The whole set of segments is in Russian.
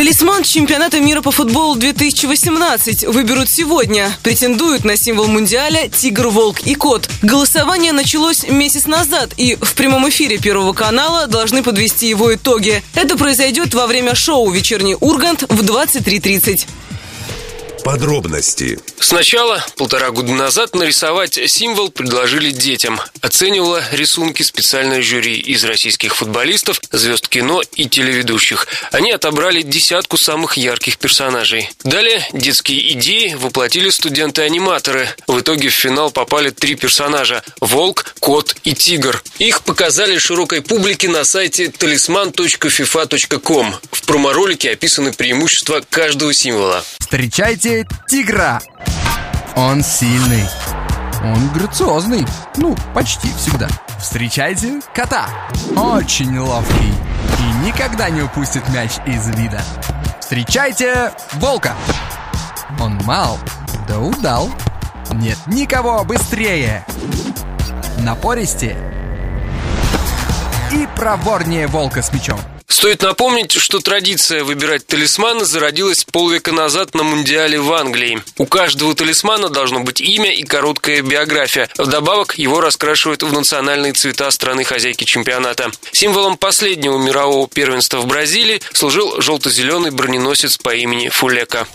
Талисман чемпионата мира по футболу 2018 выберут сегодня. Претендуют на символ мундиаля тигр, волк и кот. Голосование началось месяц назад, и в прямом эфире Первого канала должны подвести его итоги. Это произойдет во время шоу «Вечерний Ургант» в 23.30. Подробности. Сначала, полтора года назад, нарисовать символ предложили детям. Оценивала рисунки специальное жюри из российских футболистов, звезд кино и телеведущих. Они отобрали десятку самых ярких персонажей. Далее детские идеи воплотили студенты-аниматоры. В итоге в финал попали три персонажа – волк, кот и тигр. Их показали широкой публике на сайте talisman.fifa.com. В проморолике описаны преимущества каждого символа. Встречайте тигра. Он сильный. Он грациозный. Ну, почти всегда. Встречайте кота. Очень ловкий. И никогда не упустит мяч из вида. Встречайте волка. Он мал, да удал. Нет никого быстрее. Напористее. И проворнее волка с мечом. Стоит напомнить, что традиция выбирать талисманы зародилась полвека назад на Мундиале в Англии. У каждого талисмана должно быть имя и короткая биография. Вдобавок его раскрашивают в национальные цвета страны-хозяйки чемпионата. Символом последнего мирового первенства в Бразилии служил желто-зеленый броненосец по имени Фулека.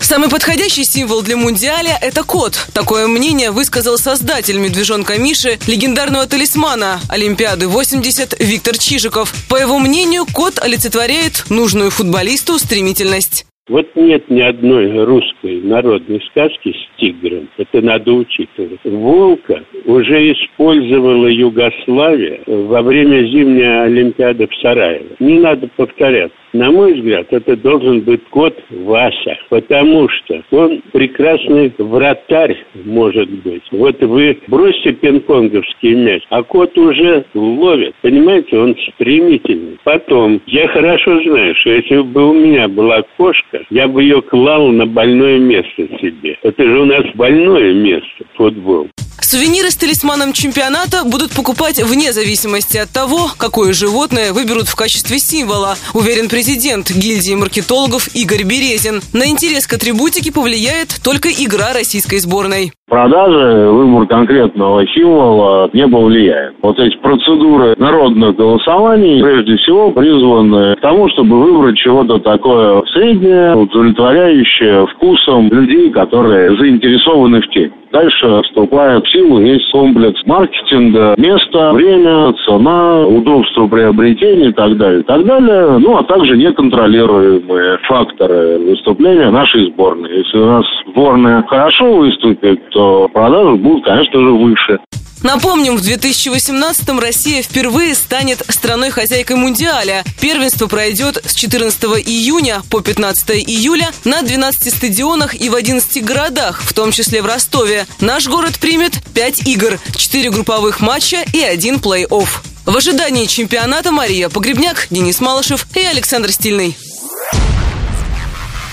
Самый подходящий символ для Мундиаля – это кот. Такое мнение высказал создатель медвежонка Миши, легендарного талисмана Олимпиады 80 Виктор Чижиков. По его мнению, кот олицетворяет нужную футболисту стремительность. Вот нет ни одной русской народной сказки с тигром. Это надо учитывать. Волка уже использовала Югославия во время зимней Олимпиады в Сараево. Не надо повторяться. На мой взгляд, это должен быть кот Вася, потому что он прекрасный вратарь может быть. Вот вы бросьте пинг-понговский мяч, а кот уже ловит. Понимаете, он стремительный. Потом, я хорошо знаю, что если бы у меня была кошка, я бы ее клал на больное место себе. Это же у нас больное место, футбол. Сувениры с талисманом чемпионата будут покупать вне зависимости от того, какое животное выберут в качестве символа, уверен президент гильдии маркетологов Игорь Березин. На интерес к атрибутике повлияет только игра российской сборной. Продажи, выбор конкретного символа не повлияет. Вот эти процедуры народных голосований, прежде всего, призваны к тому, чтобы выбрать чего-то такое среднее, удовлетворяющее вкусом людей, которые заинтересованы в теме. Дальше вступает в силу весь комплекс маркетинга, место, время, цена, удобство приобретения и так далее, и так далее. Ну, а также неконтролируемые факторы выступления нашей сборной. Если у нас сборная хорошо выступит, то продажи будут, конечно же, выше. Напомним, в 2018-м Россия впервые станет страной-хозяйкой Мундиаля. Первенство пройдет с 14 июня по 15 июля на 12 стадионах и в 11 городах, в том числе в Ростове. Наш город примет 5 игр, 4 групповых матча и один плей-офф. В ожидании чемпионата Мария Погребняк, Денис Малышев и Александр Стильный.